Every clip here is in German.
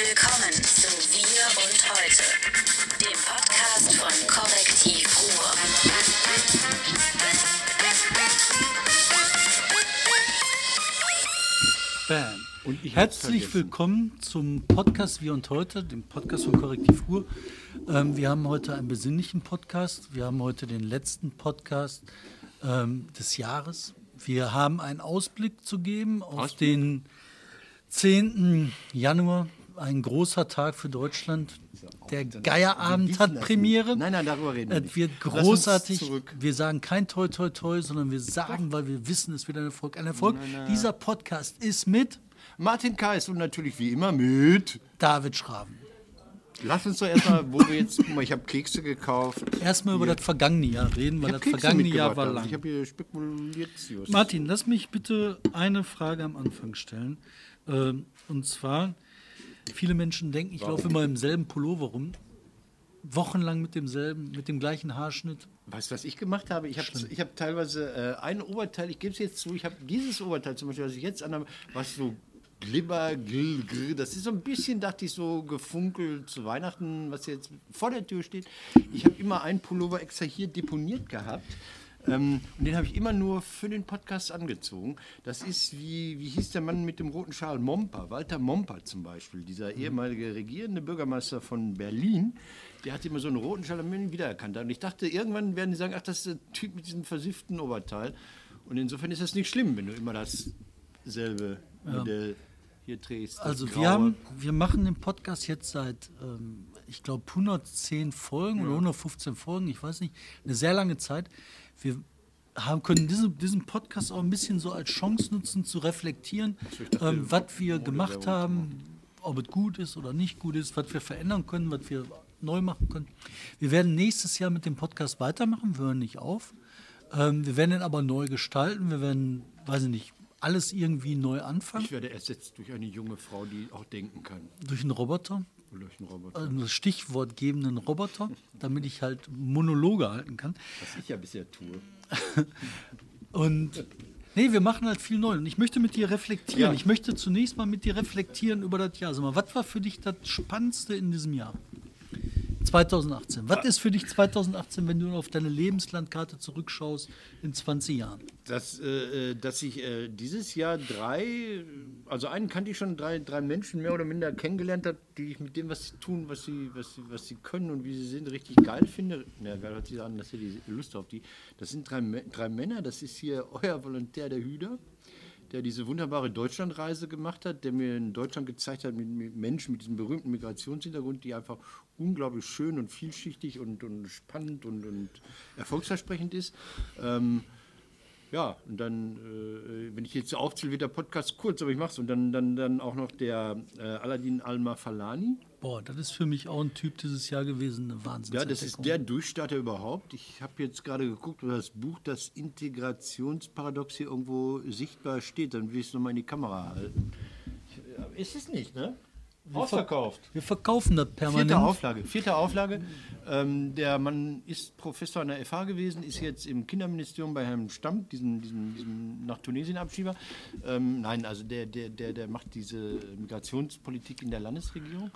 Willkommen zu Wir und Heute, dem Podcast von Korrektiv Ruhr. Bam. Und ich Herzlich vergessen. willkommen zum Podcast Wir und Heute, dem Podcast von Korrektiv Ruhr. Ähm, wir haben heute einen besinnlichen Podcast. Wir haben heute den letzten Podcast ähm, des Jahres. Wir haben einen Ausblick zu geben auf Ausblick? den 10. Januar. Ein großer Tag für Deutschland. Der Geierabend hat Premiere. Nein, nein, darüber reden wir Es nicht. wird großartig. Wir sagen kein Toi Toi Toi, sondern wir sagen, weil wir wissen, es wird ein Erfolg. Ein Erfolg. Dieser Podcast ist mit Martin Kais und natürlich wie immer mit. David Schraven. Lass uns doch erstmal, wo wir jetzt, guck mal, ich habe Kekse gekauft. Erstmal über das vergangene Jahr reden, weil das Kekse vergangene Jahr war lang. Ich habe hier Spekulatius. Martin, lass mich bitte eine Frage am Anfang stellen. Ähm, und zwar, viele Menschen denken, ich laufe immer im selben Pullover rum. Wochenlang mit demselben, mit dem gleichen Haarschnitt. Weißt du, was ich gemacht habe? Ich habe hab teilweise äh, ein Oberteil, ich gebe es jetzt zu, ich habe dieses Oberteil zum Beispiel, was ich jetzt anhabe, was so glibber, grill, grill, das ist so ein bisschen, dachte ich, so gefunkelt zu Weihnachten, was jetzt vor der Tür steht. Ich habe immer einen Pullover extra hier deponiert gehabt. Ähm, und den habe ich immer nur für den Podcast angezogen. Das ist wie, wie hieß der Mann mit dem roten Schal? Momper, Walter Momper zum Beispiel, dieser ehemalige regierende Bürgermeister von Berlin. Der hatte immer so einen roten Schal, den man ihn wiedererkannt hat. Und ich dachte, irgendwann werden die sagen, ach, das ist der Typ mit diesem versifften Oberteil. Und insofern ist das nicht schlimm, wenn du immer dasselbe Modell hier trägst. das Also Graue. wir haben, wir machen den Podcast jetzt seit, ähm, ich glaube, 110 Folgen oder 115 Folgen, ich weiß nicht, eine sehr lange Zeit. Wir haben, können diese, diesen Podcast auch ein bisschen so als Chance nutzen, zu reflektieren, ähm, was wir gemacht haben, ob es gut ist oder nicht gut ist, was wir verändern können, was wir neu machen können. Wir werden nächstes Jahr mit dem Podcast weitermachen, wir hören nicht auf. Ähm, wir werden ihn aber neu gestalten, wir werden, weiß ich nicht, alles irgendwie neu anfangen, Ich werde ersetzt durch eine junge Frau, die auch denken kann. durch einen Roboter. Roboter. einen stichwortgebenden Roboter, damit ich halt Monologe halten kann. Was ich ja bisher tue. Und nee, wir machen halt viel neu. Und ich möchte mit dir reflektieren. Ja. Ich möchte zunächst mal mit dir reflektieren über das Jahr. Sag mal, was war für dich das Spannendste in diesem Jahr? 2018. Was ist für dich 2018, wenn du auf deine Lebenslandkarte zurückschaust in 20 Jahren? Dass, äh, äh, dass ich äh, dieses Jahr drei, also einen kannte ich schon, drei, drei Menschen mehr oder minder kennengelernt habe, die ich mit dem, was sie tun, was sie, was sie, was sie können und wie sie sind, richtig geil finde. Ja, geil hört sich an, dass ihr die Lust auf die. Das sind drei, drei Männer, das ist hier euer Volontär der Hüder. Der diese wunderbare Deutschlandreise gemacht hat, der mir in Deutschland gezeigt hat, mit, Menschen mit diesem berühmten Migrationshintergrund, die einfach unglaublich schön und vielschichtig und, und spannend und, und erfolgsversprechend ist. Ähm, ja, und dann, äh, wenn ich jetzt aufzähle, wird der Podcast kurz, aber ich mache es. Und dann, dann, dann auch noch der äh, Aladdin Al-Mafalani. Boah, das ist für mich auch ein Typ dieses Jahr gewesen, eine Wahnsinn. Ja, das ist der Durchstarter überhaupt. Ich habe jetzt gerade geguckt, wo das Buch, das Integrationsparadox hier irgendwo sichtbar steht. Dann will ich es nochmal in die Kamera halten. Ich, ist es nicht, ne? Ausverkauft. Wir verkaufen das permanent. Vierte Auflage. Vierte Auflage. Ähm, der Mann ist Professor an der FH gewesen, ist jetzt im Kinderministerium bei Herrn Stamm, diesem, diesem, diesem nach Tunesien Abschieber. Ähm, nein, also der, der, der, der macht diese Migrationspolitik in der Landesregierung.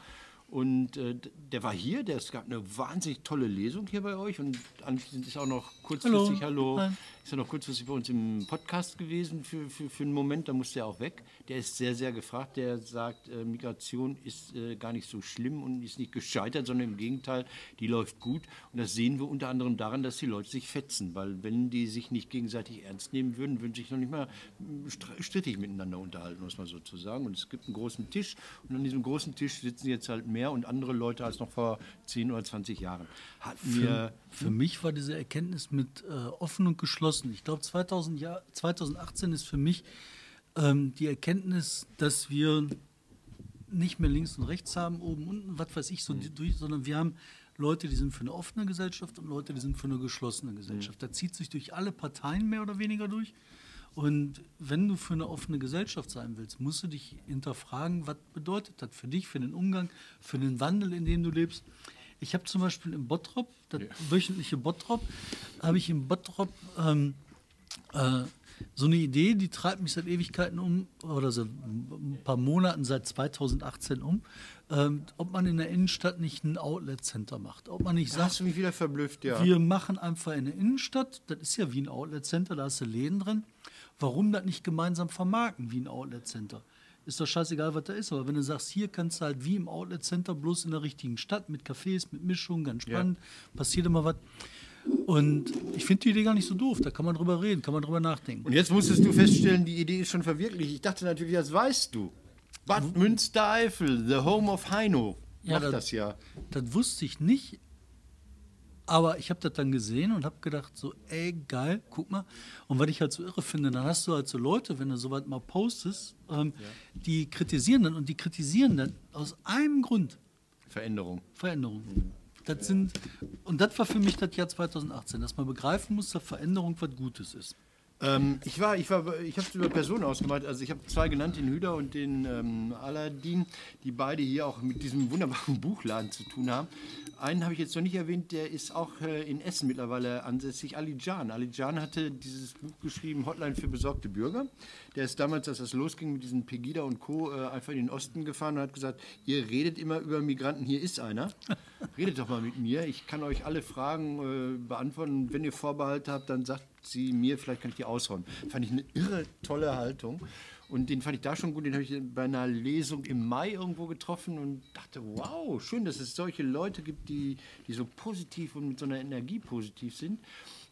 Und äh, der war hier, der, es gab eine wahnsinnig tolle Lesung hier bei euch und anschließend ist auch noch kurzfristig, hallo, Hi. ist er noch kurzfristig bei uns im Podcast gewesen für, für, für einen Moment, da musste er auch weg. Der ist sehr, sehr gefragt, der sagt, äh, Migration ist äh, gar nicht so schlimm und ist nicht gescheitert, sondern im Gegenteil, die läuft gut. Und das sehen wir unter anderem daran, dass die Leute sich fetzen, weil wenn die sich nicht gegenseitig ernst nehmen würden, würden sie sich noch nicht mal str- strittig miteinander unterhalten, muss man sozusagen. Und es gibt einen großen Tisch und an diesem großen Tisch sitzen jetzt halt mehr und andere Leute als noch vor 10 oder 20 Jahren. Hat mir Für mich war diese Erkenntnis mit äh, offen und geschlossen. Ich glaube, 2000 Jahr, 2018 ist für mich ähm, die Erkenntnis, dass wir nicht mehr links und rechts haben, oben, unten, was weiß ich, so die, durch, sondern wir haben Leute, die sind für eine offene Gesellschaft und Leute, die sind für eine geschlossene Gesellschaft. Da zieht sich durch alle Parteien mehr oder weniger durch. Und wenn du für eine offene Gesellschaft sein willst, musst du dich hinterfragen, was bedeutet das für dich, für den Umgang, für den Wandel, in dem du lebst. Ich habe zum Beispiel im Bottrop, das wöchentliche Bottrop, habe ich im Bottrop ähm, äh, so eine Idee, die treibt mich seit Ewigkeiten um, oder seit ein paar Monaten, seit 2018 um, ähm, ob man in der Innenstadt nicht ein Outlet-Center macht. Ob man nicht Da sagt, hast du mich wieder verblüfft, ja. wir machen einfach in der Innenstadt, das ist ja wie ein Outlet-Center, da hast du Läden drin. Warum das nicht gemeinsam vermarkten wie ein Outlet-Center? Ist doch scheißegal, was da ist. Aber wenn du sagst, hier kannst du halt wie im Outlet-Center bloß in der richtigen Stadt mit Cafés, mit Mischungen, ganz spannend, passiert immer was. Und ich finde die Idee gar nicht so doof. Da kann man drüber reden, kann man drüber nachdenken. Und jetzt musstest du feststellen, die Idee ist schon verwirklicht. Ich dachte natürlich, das weißt du. Bad Münstereifel, the home of Heino. Ja, Macht da- das ja. Das wusste ich nicht. Aber ich habe das dann gesehen und habe gedacht, so, ey, geil, guck mal. Und was ich halt so irre finde, dann hast du halt so Leute, wenn du sowas mal postest, ähm, die kritisieren dann und die kritisieren dann aus einem Grund Veränderung. Veränderung. Das sind, und das war für mich das Jahr 2018, dass man begreifen muss, dass Veränderung was Gutes ist. Ähm, ich war, ich war, ich habe es über Personen ausgemacht. Also ich habe zwei genannt, den Hüder und den ähm, Aladdin, die beide hier auch mit diesem wunderbaren Buchladen zu tun haben. Einen habe ich jetzt noch nicht erwähnt, der ist auch äh, in Essen mittlerweile ansässig, Ali Can. Ali Can hatte dieses Buch geschrieben, Hotline für besorgte Bürger. Der ist damals, als das losging mit diesen Pegida und Co., äh, einfach in den Osten gefahren und hat gesagt, ihr redet immer über Migranten, hier ist einer. Redet doch mal mit mir, ich kann euch alle Fragen äh, beantworten. Wenn ihr Vorbehalte habt, dann sagt sie mir, vielleicht kann ich die aushauen. Fand ich eine irre tolle Haltung. Und den fand ich da schon gut. Den habe ich bei einer Lesung im Mai irgendwo getroffen und dachte, wow, schön, dass es solche Leute gibt, die, die so positiv und mit so einer Energie positiv sind.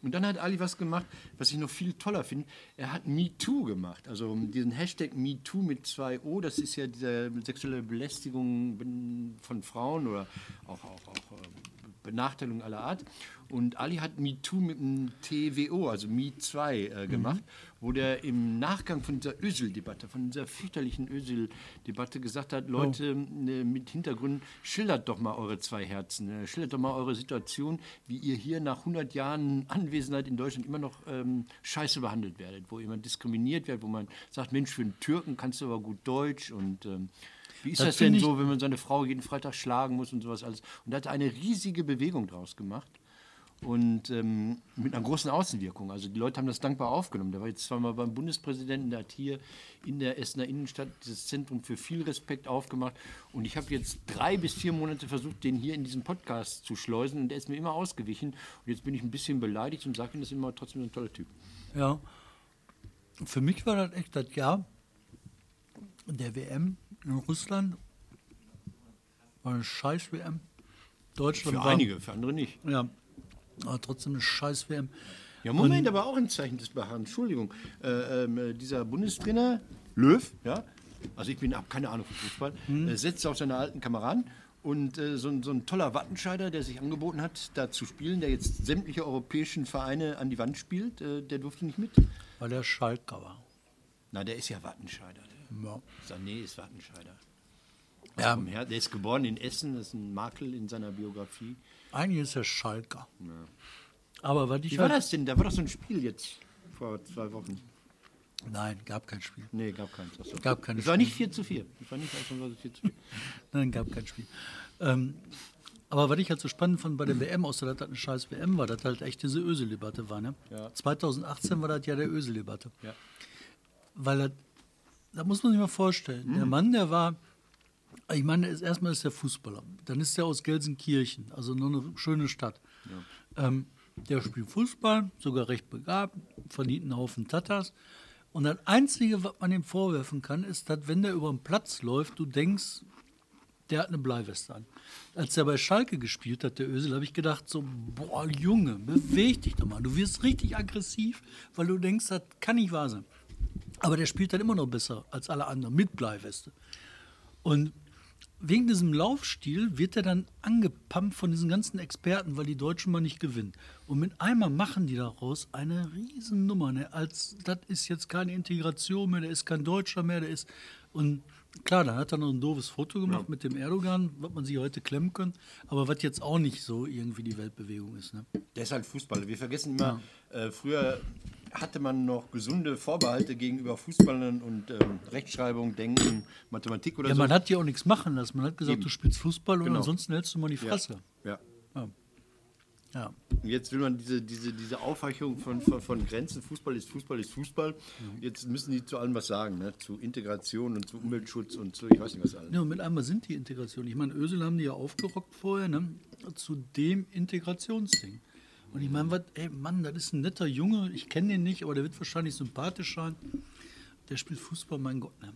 Und dann hat Ali was gemacht, was ich noch viel toller finde. Er hat MeToo gemacht. Also diesen Hashtag MeToo mit zwei O, das ist ja diese sexuelle Belästigung von Frauen oder auch, auch, auch äh, Benachteiligung aller Art. Und Ali hat MeToo mit einem TWO, also Me2, äh, gemacht, wo der im Nachgang von dieser Ösel-Debatte, von dieser fürchterlichen Ösel-Debatte gesagt hat, Leute äh, mit Hintergrund, schildert doch mal eure zwei Herzen, äh, schildert doch mal eure Situation, wie ihr hier nach 100 Jahren Anwesenheit in Deutschland immer noch ähm, scheiße behandelt werdet, wo jemand diskriminiert wird, wo man sagt, Mensch, für einen Türken kannst du aber gut Deutsch und ähm, wie ist Das das, denn so, wenn man seine Frau jeden Freitag schlagen muss und sowas alles? Und da hat er eine riesige Bewegung draus gemacht und ähm, mit einer großen Außenwirkung. Also die Leute haben das dankbar aufgenommen. Der war jetzt zweimal beim Bundespräsidenten, der hat hier in der Essener Innenstadt dieses Zentrum für viel Respekt aufgemacht. Und ich habe jetzt drei bis vier Monate versucht, den hier in diesem Podcast zu schleusen und der ist mir immer ausgewichen. Und jetzt bin ich ein bisschen beleidigt und sage ihm, das ist immer trotzdem ein toller Typ. Ja. Für mich war das echt das Jahr der WM in Russland. War eine scheiß WM. Deutschland Für war, einige, für andere nicht. Ja, aber trotzdem eine scheiß WM. Ja, Moment, aber auch ein Zeichen des Beharrens. Entschuldigung. Äh, ähm, äh, dieser Bundestrainer, Löw, ja, also ich bin, habe keine Ahnung von Fußball, äh, setzt auf seine alten Kameraden und äh, so, ein- so ein toller Wattenscheider, der sich angeboten hat, da zu spielen, der jetzt sämtliche europäischen Vereine an die Wand spielt, äh, der durfte nicht mit. Weil der Schalker war. Na, der ist ja Wattenscheider. Ja. Sané ist Wattenscheider. Ja. Her- Der ist geboren in Essen, das ist ein Makel in seiner Biografie. Eigentlich ist er Schalker. Aber was ich Wie war halt, das denn? Da war doch so ein Spiel jetzt vor zwei Wochen. Nein, gab kein Spiel. Nee, gab keins. Ach so. Gab keine Es war nicht 4 zu 4. Es war nicht ausnahmsweise 4 zu 4. Nein, gab kein Spiel. Ähm, aber was ich halt so spannend fand bei der WM, außer dass das eine scheiß WM war, dass halt echt diese Ösel-Debatte war. Ne? Ja. 2018 war das ja der Ösel-Debatte. Ja. Weil er, da muss man sich mal vorstellen, der Mann, der war, ich meine, ist, erstmal ist er Fußballer, dann ist er aus Gelsenkirchen, also nur eine schöne Stadt. Ähm, der spielt Fußball, sogar recht begabt, verdient einen Haufen Tatas. Und das Einzige, was man ihm vorwerfen kann, ist, dass wenn der über den Platz läuft, du denkst, der hat eine Bleiweste an. Als er bei Schalke gespielt hat, der Ösel, habe ich gedacht so, boah, Junge, beweg dich doch mal. Du wirst richtig aggressiv, weil du denkst, das kann nicht wahr sein. Aber der spielt dann immer noch besser als alle anderen mit Bleiweste. Und wegen diesem Laufstil wird er dann angepumpt von diesen ganzen Experten, weil die Deutschen mal nicht gewinnen. Und mit einmal machen die daraus eine Riesennummer. Ne? Als das ist jetzt keine Integration mehr, der ist kein Deutscher mehr, der ist. Und klar, da hat er noch ein doofes Foto gemacht mit dem Erdogan, was man sich heute klemmen kann, aber was jetzt auch nicht so irgendwie die Weltbewegung ist. Ne? Der ist halt Fußballer. Wir vergessen immer, äh, früher hatte man noch gesunde Vorbehalte gegenüber Fußballern und ähm, Rechtschreibung, Denken, Mathematik oder Ja, so. man hat ja auch nichts machen lassen. Man hat gesagt, Eben. du spielst Fußball und Genau. ansonsten hältst du mal die Fresse. ja. Ja. Ja. Und Jetzt will man diese, diese, diese Aufweichung von, von, von Grenzen, Fußball ist Fußball ist Fußball. Jetzt müssen die zu allem was sagen, ne? zu Integration und zu Umweltschutz und zu, ich weiß nicht was alles. Ja, und mit einmal sind die Integration. Ich meine, Ösel haben die ja aufgerockt vorher, ne? Zu dem Integrationsding. Und ich meine, was, ey Mann, das ist ein netter Junge, ich kenne den nicht, aber der wird wahrscheinlich sympathisch sein. Der spielt Fußball, mein Gott. Ne?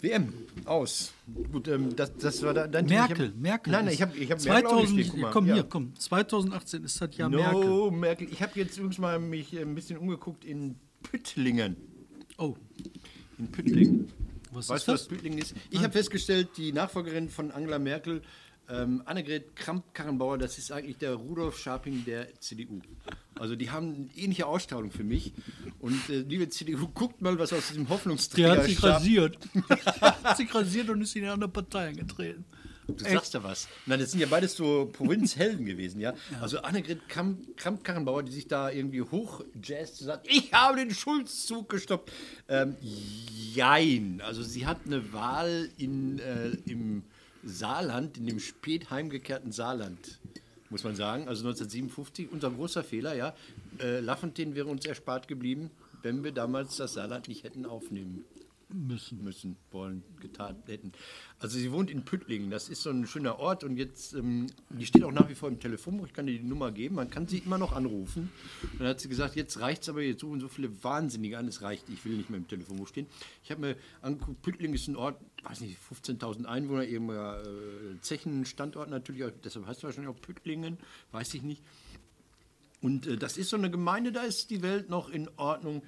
WM, aus. Gut, ähm, das, das war dein. Merkel, ich hab, Merkel. Nein, nein, ich habe ich hab Merkel auch 2000, nicht stehen, guck mal. komm Ja. hier, komm. 2018 ist das Jahr No, Merkel. Merkel. Ich habe jetzt übrigens mal mich äh, ein bisschen umgeguckt in Püttlingen. Oh, In Püttlingen. Was weißt ist du, das? was Püttlingen ist? Ich habe festgestellt, die Nachfolgerin von Angela Merkel, ähm, Annegret Kramp-Karrenbauer, das ist eigentlich der Rudolf Scharping der CDU. Also die haben eine ähnliche Ausstrahlung für mich. Und äh, liebe CDU, guckt mal, was aus diesem der Hoffnungsträger hat sich Scharp- rasiert. hat sich rasiert und ist in eine andere Partei eingetreten. Du sagst ja was. Nein, das sind ja beides so Provinzhelden gewesen, ja. Also Annegret Kramp- Kramp-Karrenbauer, die sich da irgendwie hochjazzt und sagt, ich habe den Schulzzug gestoppt. Ähm, jein. Also sie hat eine Wahl in, äh, im Saarland, in dem spät heimgekehrten Saarland, muss man sagen. Also 1957, unser großer Fehler, ja. Äh, Lafontaine wäre uns erspart geblieben, wenn wir damals das Saarland nicht hätten aufnehmen Müssen. müssen, wollen, getan hätten. Also sie wohnt in Püttlingen, das ist so ein schöner Ort und jetzt, ähm, die steht auch nach wie vor im Telefonbuch, ich kann dir die Nummer geben, man kann sie immer noch anrufen. Dann hat sie gesagt, jetzt reicht es aber, jetzt suchen so viele Wahnsinnige an, es reicht, ich will nicht mehr im Telefonbuch stehen. Ich habe mir angeguckt, Püttlingen ist ein Ort, weiß nicht, 15.000 Einwohner, eben äh, Zechenstandort natürlich, deshalb heißt es wahrscheinlich auch Püttlingen, weiß ich nicht. Und äh, das ist so eine Gemeinde, da ist die Welt noch in Ordnung.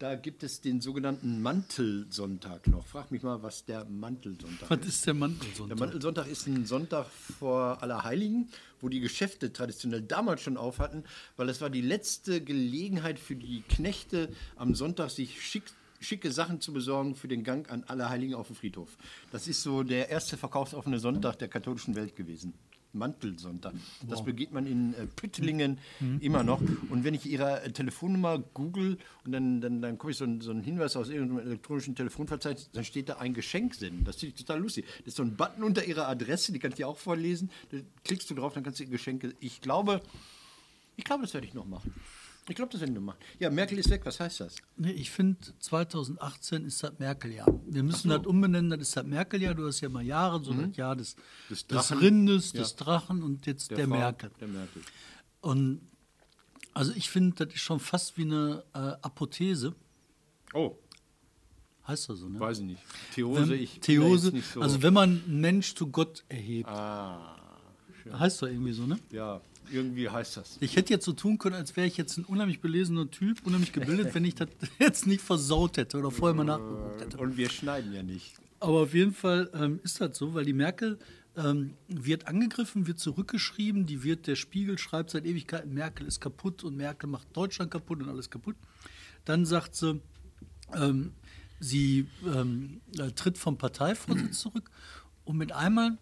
Da gibt es den sogenannten Mantelsonntag noch. Frag mich mal, was der Mantelsonntag Was ist. ist der Mantelsonntag? Der Mantelsonntag ist ein Sonntag vor Allerheiligen, wo die Geschäfte traditionell damals schon auf hatten, weil es war die letzte Gelegenheit für die Knechte am Sonntag, sich schick, schicke Sachen zu besorgen für den Gang an Allerheiligen auf dem Friedhof. Das ist so der erste verkaufsoffene Sonntag der katholischen Welt gewesen. Mantelsonntag. Das begeht man in äh, Püttlingen immer noch. Und wenn ich ihre äh, Telefonnummer google und dann, dann, dann komme ich so einen, so einen Hinweis aus irgendeinem elektronischen Telefonverzeichnis, dann steht da ein Geschenk senden. Das finde ich total lustig. Das ist so ein Button unter ihrer Adresse, die kann ich dir auch vorlesen. Da klickst du drauf, dann kannst du ihr Geschenke. Ich glaube, ich glaube, das werde ich noch machen. Ich glaube, das werde ich noch machen. Ja, Merkel ist weg. Was heißt das? Nee, ich finde, 2018 ist das Merkel-Jahr. Wir müssen das umbenennen, das ist das Merkel-Jahr. Du hast ja mal Jahre, so das Jahr des, Des des. Rindes, Ja. des Drachen und jetzt der, Frau- Merkel. Der Merkel. Und also ich finde, das ist schon fast wie eine äh, Apothese. Oh, Heißt das so, ne? weiß ich nicht. Theose, Wenn, ich Theose, so. also wenn man einen Mensch zu Gott erhebt. ah, Heißt doch irgendwie so, ne? ja, irgendwie heißt das. Ich hätte jetzt so tun können, als wäre ich jetzt ein unheimlich belesener Typ, unheimlich gebildet, wenn ich das jetzt nicht versaut hätte oder vorher mal nachgeguckt hätte. Und wir schneiden ja nicht. Aber auf jeden Fall ähm, ist das so, weil die Merkel ähm, wird angegriffen, wird zurückgeschrieben, die wird, der Spiegel schreibt seit Ewigkeiten, Merkel ist kaputt und Merkel macht Deutschland kaputt und alles kaputt. Dann sagt sie, ähm, sie ähm, äh, tritt vom Parteivorsitz zurück und mit einmal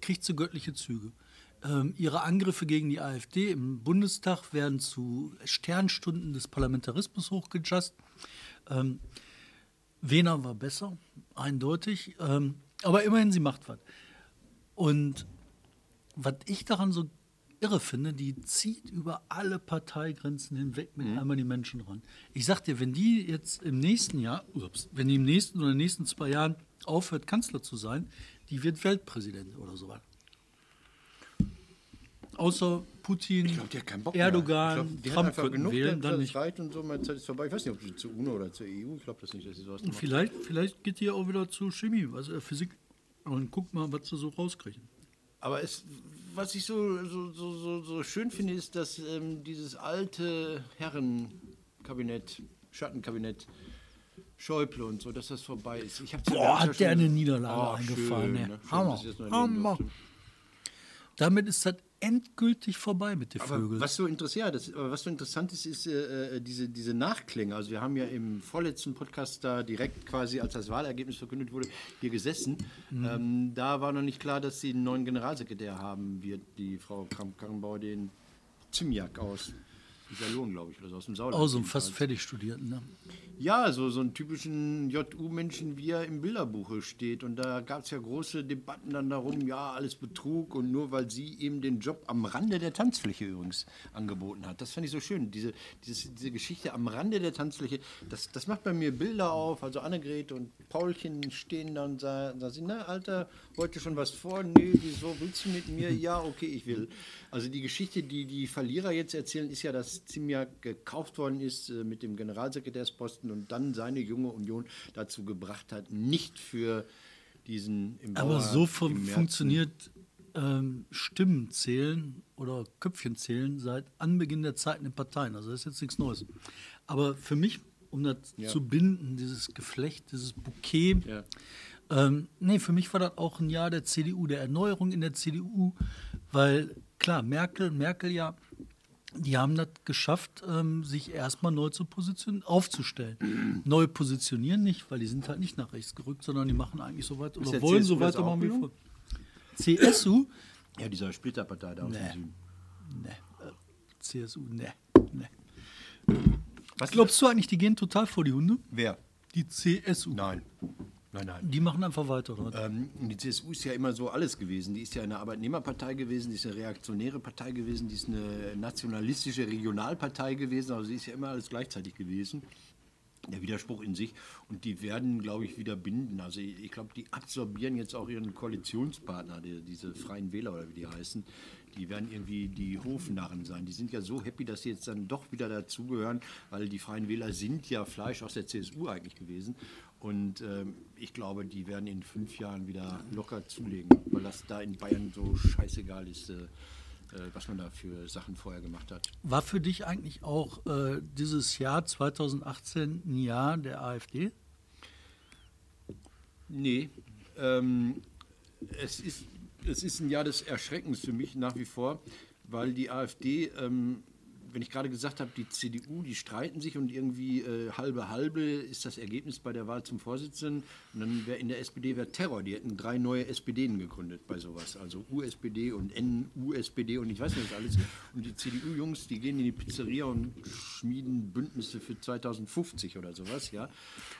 kriegt sie göttliche Züge. Ähm, ihre Angriffe gegen die AfD im Bundestag werden zu Sternstunden des Parlamentarismus hochgejust. Ähm, Wehner war besser, eindeutig. Ähm, aber immerhin, sie macht was. Und was ich daran so irre finde, die zieht über alle Parteigrenzen hinweg mit einmal die Menschen ran. Ich sag dir, wenn die jetzt im nächsten Jahr, ups, wenn die im nächsten oder in den nächsten zwei Jahren aufhört, Kanzler zu sein, die wird Weltpräsident oder sowas. Außer Putin, mehr. Erdogan, glaub, Trump könnten genug, wählen, dann nicht. reicht und so, meine Zeit ist vorbei. Ich weiß nicht, ob sie zur UNO oder zur EU, ich glaube das nicht, dass sie sowas vielleicht, vielleicht geht die auch wieder zu Chemie, also äh, Physik. Und guck mal, was sie so rauskriegen. Aber es, was ich so, so, so, so, schön finde, ist, dass ähm, dieses alte Herrenkabinett, Schattenkabinett, Schäuble und so, dass das vorbei ist. Ich Boah, hat der eine Niederlage Oh, eingefahren. schön, ne? Schön, Hammer, Hammer. Damit ist das endgültig vorbei mit den Aber Vögeln. was so interessiert, das, was so interessant ist, ist äh, äh, diese, diese Nachklänge. Also wir haben ja im vorletzten Podcast da direkt quasi, als das Wahlergebnis verkündet wurde, hier gesessen. Mhm. Ähm, da war noch nicht klar, dass sie einen neuen Generalsekretär haben wird, die Frau Kramp-Karrenbauer, den Zimjak aus Iserlohn, glaube ich, oder so aus dem Sauerland. Auch so ein jedenfalls. fast fertig Studierten. Ne? Ja, so, so einen typischen JU-Menschen, wie er im Bilderbuche steht. Und da gab es ja große Debatten dann darum, ja, alles Betrug und nur weil sie ihm den Job am Rande der Tanzfläche übrigens angeboten hat. Das fand ich so schön. Diese, diese, diese Geschichte am Rande der Tanzfläche, das, das macht bei mir Bilder auf. Also Annegret und Paulchen stehen dann und sagen, na Alter, heute schon was vor? Nee, wieso willst du mit mir? Ja, okay, ich will. Also die Geschichte, die die Verlierer jetzt erzählen, ist ja, dass Ziemiak gekauft worden ist äh, mit dem Generalsekretärsposten und dann seine junge Union dazu gebracht hat, nicht für diesen im Aber Bauer so fu im funktioniert ähm, Stimmen zählen oder Köpfchen zählen seit Anbeginn der Zeiten in Parteien. Also das ist jetzt nichts Neues. Aber für mich, um das Ja. zu binden, dieses Geflecht, dieses Bouquet, Ja. ähm, nee, für mich war das auch ein Jahr der CDU, der Erneuerung in der CDU, weil klar, Merkel, Merkel ja, die haben das geschafft, ähm, sich erstmal neu zu positionieren, aufzustellen. neu positionieren nicht, weil die sind halt nicht nach rechts gerückt, sondern die machen eigentlich so weit oder der wollen CSU so weitermachen wie vor. CSU? Ja, dieser Splitterpartei da aus Nee. dem Süden. Ne. Äh, CSU, ne. ne. Was Glaubst du eigentlich, die gehen total vor die Hunde? Wer? Die CSU. Nein. Nein, nein. Die machen einfach weiter, oder? Ähm, die CSU ist ja immer so alles gewesen. Die ist ja eine Arbeitnehmerpartei gewesen, die ist eine reaktionäre Partei gewesen, die ist eine nationalistische Regionalpartei gewesen. Also sie ist ja immer alles gleichzeitig gewesen. Der Widerspruch in sich. Und die werden, glaube ich, wieder binden. Also ich, ich glaube, die absorbieren jetzt auch ihren Koalitionspartner, die, diese Freien Wähler oder wie die heißen. Die werden irgendwie die Hofnarren sein. Die sind ja so happy, dass sie jetzt dann doch wieder dazugehören, weil die Freien Wähler sind ja Fleisch aus der CSU eigentlich gewesen. Und ähm, ich glaube, die werden in fünf Jahren wieder locker zulegen, weil das da in Bayern so scheißegal ist, äh, äh, was man da für Sachen vorher gemacht hat. War für dich eigentlich auch äh, dieses Jahr 2018 ein Jahr der AfD? Nee, ähm, es, ist, es ist ein Jahr des Erschreckens für mich nach wie vor, weil die AfD, ähm, wenn ich gerade gesagt habe, die CDU, die streiten sich und irgendwie äh, halbe halbe ist das Ergebnis bei der Wahl zum Vorsitzenden. Und dann wäre in der SPD wäre Terror. Die hätten drei neue SPDen gegründet bei sowas. Also USPD und NUSPD und ich weiß nicht was alles. Und die CDU-Jungs, die gehen in die Pizzeria und schmieden Bündnisse für 2050 oder sowas, ja.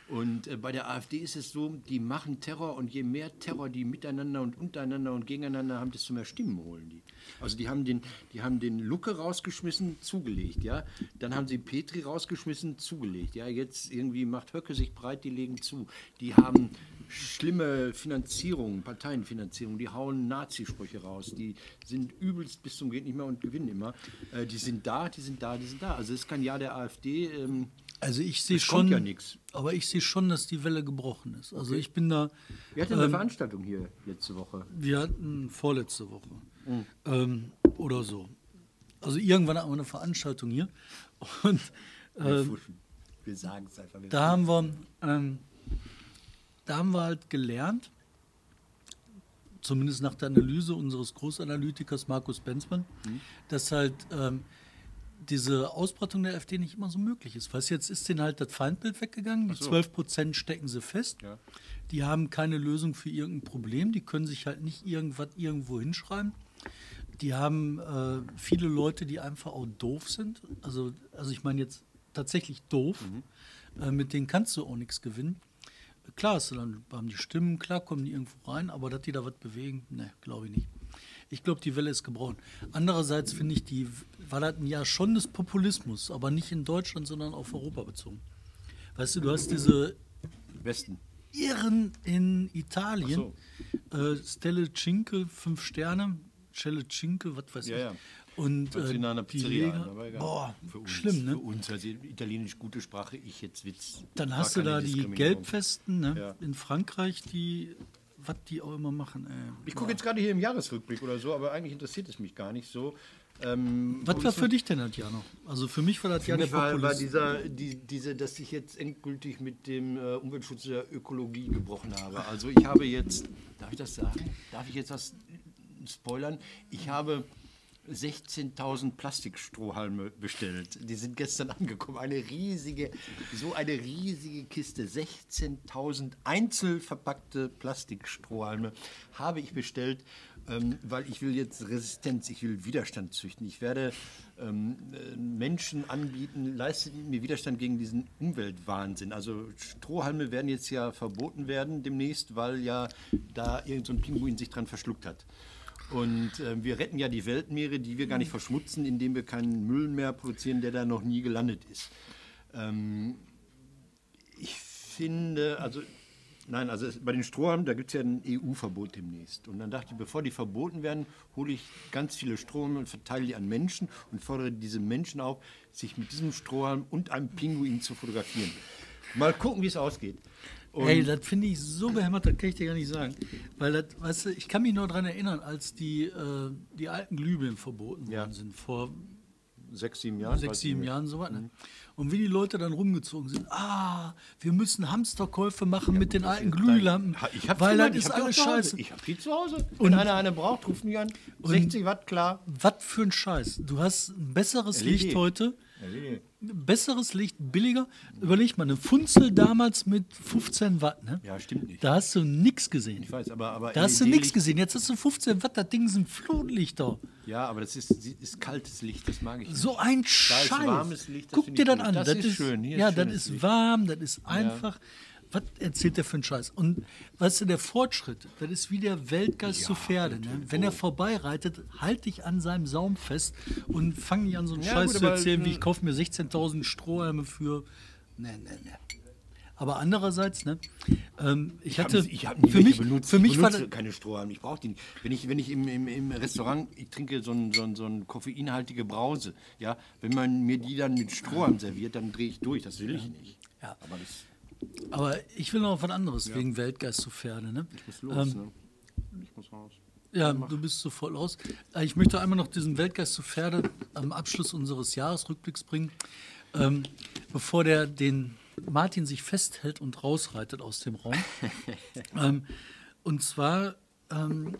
Und äh, bei der AfD ist es so, die machen Terror und je mehr Terror die miteinander und untereinander und gegeneinander haben, desto mehr Stimmen holen die. Also die haben den, die haben den Lucke rausgeschmissen, zugelegt, ja. Dann haben sie Petri rausgeschmissen, zugelegt, ja. Jetzt irgendwie macht Höcke sich breit, die legen zu. Die haben schlimme Finanzierung, Parteienfinanzierung, die hauen Nazisprüche raus, die sind übelst bis zum geht nicht mehr und gewinnen immer. Äh, die sind da, die sind da, die sind da. Also es ist kein Jahr der AfD. Ähm, Also ich sehe schon, ja aber ich sehe schon, dass die Welle gebrochen ist. Also ich bin da. wir hatten eine Veranstaltung hier letzte Woche. Wir hatten vorletzte Woche Mhm. ähm, oder so. Also irgendwann hatten wir eine Veranstaltung hier und fuschen. Wir sagen es einfach. Da haben wir, ähm, da haben wir halt gelernt, zumindest nach der Analyse unseres Großanalytikers Markus Benzmann, Mhm. dass halt ähm, diese Ausbreitung der AfD nicht immer so möglich ist. Du, jetzt ist denen halt das Feindbild weggegangen, die so. 12 Prozent stecken sie fest. Ja. Die haben keine Lösung für irgendein Problem, die können sich halt nicht irgendwas irgendwo hinschreiben. Die haben äh, viele Leute, die einfach auch doof sind. Also, also ich meine jetzt tatsächlich doof. Äh, mit denen kannst du auch nichts gewinnen. Klar, hast du dann haben die Stimmen, klar kommen die irgendwo rein, aber dass die da was bewegen, ne, glaube ich nicht. Ich glaube, die Welle ist gebrochen. Andererseits finde ich, die war das ein Jahr schon des Populismus, aber nicht in Deutschland, sondern auf Europa bezogen. Weißt du, du hast diese Westen. Irren in Italien. Äh, Stelle Cinque, fünf Sterne. Stelle Cinque, was weiß Ja, ich. ja. Und äh, nach einer die Pizzeria an, aber egal. boah, für uns, schlimm, ne? Für uns, also italienisch gute Sprache, ich jetzt Witz. Dann War hast du da die. Gelbfesten ne? Ja. in Frankreich, die, was die auch immer machen. Ey. Ich gucke jetzt gerade hier im Jahresrückblick oder so, aber eigentlich interessiert es mich gar nicht so. Ähm, Was war für dich denn das Jahr noch? Also für mich war das Für Jahr der mich war, war Populist. dieser, die, diese, dass ich jetzt endgültig mit dem äh, Umweltschutz der Ökologie gebrochen habe. Also ich habe jetzt, darf ich das sagen? Darf ich jetzt was spoilern? Ich habe 16.000 Plastikstrohhalme bestellt. Die sind gestern angekommen. Eine riesige, so eine riesige Kiste. 16.000 einzeln verpackte Plastikstrohhalme habe ich bestellt, ähm, weil ich will jetzt Resistenz, ich will Widerstand züchten. Ich werde ähm, äh, Menschen anbieten, leistet mir Widerstand gegen diesen Umweltwahnsinn. Also Strohhalme werden jetzt ja verboten werden demnächst, weil ja da irgendein so Pinguin sich dran verschluckt hat. Und äh, wir retten ja die Weltmeere, die wir gar nicht verschmutzen, indem wir keinen Müll mehr produzieren, der da noch nie gelandet ist. Ähm, ich finde, also nein, also bei den Strohhalmen, da gibt es ja ein EU-Verbot demnächst. Und dann dachte ich, bevor die verboten werden, hole ich ganz viele Strohhalme und verteile die an Menschen und fordere diese Menschen auf, sich mit diesem Strohhalm und einem Pinguin zu fotografieren. Mal gucken, wie es ausgeht. Und Hey, das finde ich so behämmert, das kann ich dir gar nicht sagen. Weil das, weißt du, ich kann mich nur daran erinnern, als die, äh, die alten Glühbirnen verboten Ja. worden sind, vor sechs, sieben Jahren. sechs, sieben. Jahren, so was. Ne? Und wie die Leute dann rumgezogen sind, ah, wir müssen Hamsterkäufe machen mit den alten Glühlampen, Ich weil das ist die alles scheiße. Ich habe die zu Hause. Wenn einer eine braucht, ruft mich an. 60 Watt, klar. Was für ein Scheiß. Du hast ein besseres LED. Licht heute, besseres Licht, billiger. Überleg mal, eine Funzel damals mit 15 Watt, ne? Ja, stimmt nicht. Da hast du nichts gesehen. Ich weiß, aber, aber Da hast du nichts gesehen. Jetzt hast du 15 Watt, das Ding sind Flutlichter. Ja, aber das ist, ist kaltes Licht, das mag ich nicht. So ein Da ist Scheiß. warmes Licht, das Guck dir das an. Das ist schön. Hier ja, das ist warm, das ist einfach. Was erzählt der für einen Scheiß? Und weißt du, der Fortschritt, das ist wie der Weltgeist zu Pferde. Ne? Wenn er vorbeireitet, halt dich an seinem Saum fest und fang nicht an, so einen Ja, Scheiß gut, zu erzählen, wie ich kaufe mir 16.000 Strohhalme für. Ne, ne, ne. Aber andererseits, ne, ähm, ich hatte, hab- ich habe für mich, benutzt. für ich mich war benutze keine Strohhalme, ich brauche die nicht. Wenn ich, wenn ich im, im, im Restaurant, ich trinke so ein, so, ein, so ein koffeinhaltige Brause, ja, wenn man mir die dann mit Strohhalm serviert, dann drehe ich durch, das will ich nicht. Ja. Aber das aber ich will noch was anderes wegen Weltgeist zu Pferde. Ne? ist los, Ähm, ne? Ich muss raus. Ja, du bist so voll aus. Äh, Ich möchte einmal noch diesen Weltgeist zu Pferde am Abschluss unseres Jahresrückblicks bringen, ähm, bevor der den Martin sich festhält und rausreitet aus dem Raum. ähm, und zwar, ähm,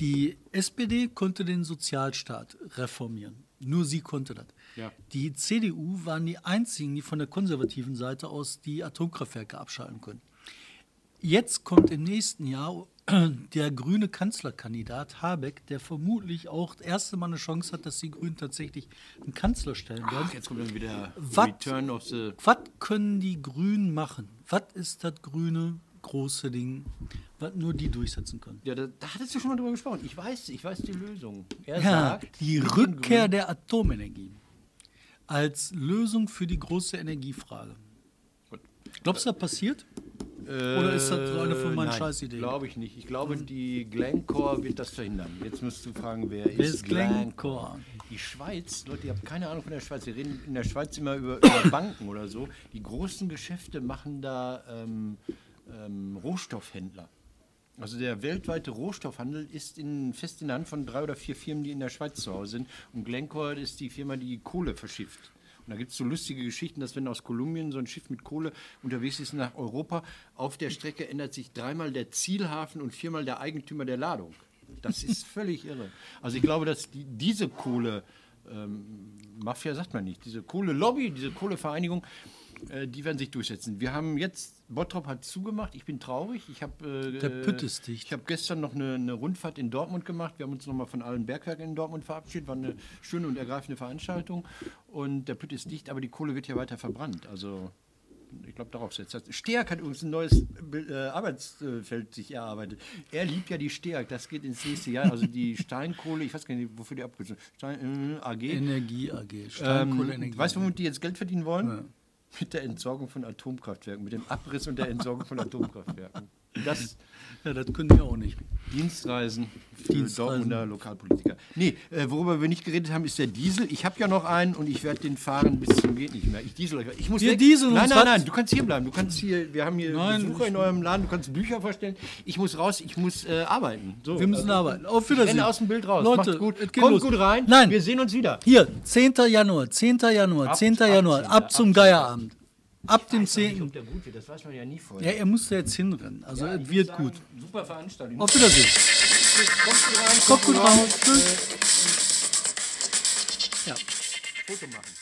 die SPD konnte den Sozialstaat reformieren. Nur sie konnte das. Ja. Die CDU waren die einzigen, die von der konservativen Seite aus die Atomkraftwerke abschalten können. Jetzt kommt im nächsten Jahr der grüne Kanzlerkandidat Habeck, der vermutlich auch das erste Mal eine Chance hat, dass die Grünen tatsächlich einen Kanzler stellen werden. Ach, jetzt kommt dann wieder Was? Return of the... Was können die Grünen machen? Was ist das grüne große Ding, was nur die durchsetzen können? Ja, da, da hattest du schon mal drüber gesprochen. Ich weiß, ich weiß die Lösung. Er Ja, sagt, die Rückkehr der Atomenergie als Lösung für die große Energiefrage. Gut. Glaubst du, das passiert? Oder ist das so eine von meinen Äh, Scheißideen? glaube ich nicht. Ich glaube, die Glencore wird das verhindern. Jetzt musst du fragen, wer, Wer ist Glencore? Die Schweiz, Leute, ihr habt keine Ahnung von der Schweiz. Wir reden in der Schweiz immer über, über Banken oder so. Die großen Geschäfte machen da ähm, ähm, Rohstoffhändler. Also der weltweite Rohstoffhandel ist in, fest in der Hand von drei oder vier Firmen, die in der Schweiz zu Hause sind. Und Glencore ist die Firma, die Kohle verschifft. Und da gibt es so lustige Geschichten, dass wenn aus Kolumbien so ein Schiff mit Kohle unterwegs ist nach Europa, auf der Strecke ändert sich dreimal der Zielhafen und viermal der Eigentümer der Ladung. Das ist völlig irre. Also ich glaube, dass die, diese Kohle, ähm, Mafia sagt man nicht, diese Kohle-Lobby, diese Kohlevereinigung, die werden sich durchsetzen. Wir haben jetzt, Bottrop hat zugemacht, ich bin traurig. Ich habe, äh, Der Pütt ist dicht. Ich habe gestern noch eine, eine Rundfahrt in Dortmund gemacht. Wir haben uns nochmal von allen Bergwerken in Dortmund verabschiedet. War eine schöne und ergreifende Veranstaltung. Und der Pütt ist dicht, aber die Kohle wird ja weiter verbrannt. Also ich glaube, darauf setzt das. Steag hat übrigens ein neues äh, Arbeitsfeld sich erarbeitet. Er liebt ja die Steag, das geht ins nächste Jahr. Also die Steinkohle, ich weiß gar nicht, wofür die Abkürzung Stein, äh, AG. Energie AG, Ähm, Steinkohleenergie. weißt du, womit die jetzt Geld verdienen wollen? Mit der Entsorgung von Atomkraftwerken, mit dem Abriss und der Entsorgung von Atomkraftwerken. Das ja, das können wir auch nicht. Dienstreisen für Dienstreisen. Dortmunder Lokalpolitiker. Nee, äh, worüber wir nicht geredet haben, ist der Diesel. Ich habe ja noch einen und ich werde den fahren bis zum geht nicht mehr. Ich diesel euch. Ich muss Wir weg. dieseln Nein, nein, nein, du kannst hier bleiben. Du kannst hier, wir haben hier Nein, Besucher ich- in eurem Laden, du kannst Bücher vorstellen. Ich muss raus, ich muss äh, arbeiten. So, Wir müssen also, arbeiten. Auf Ich Wiedersehen. renne aus dem Bild raus. Leute, Macht's gut. Kommt los. gut rein. Nein. Wir sehen uns wieder. Hier, 10. Januar, 10. Januar, Ab- 10. ab Januar, 10., ab zum ab Geierabend. Ab dem 10. Nicht, ja, ja er muss da jetzt hinrennen. Also, ja, es wird sagen, gut. Super Veranstaltung. Auf Wiedersehen. Kommt gut raus. Tschüss. Ja. Foto machen.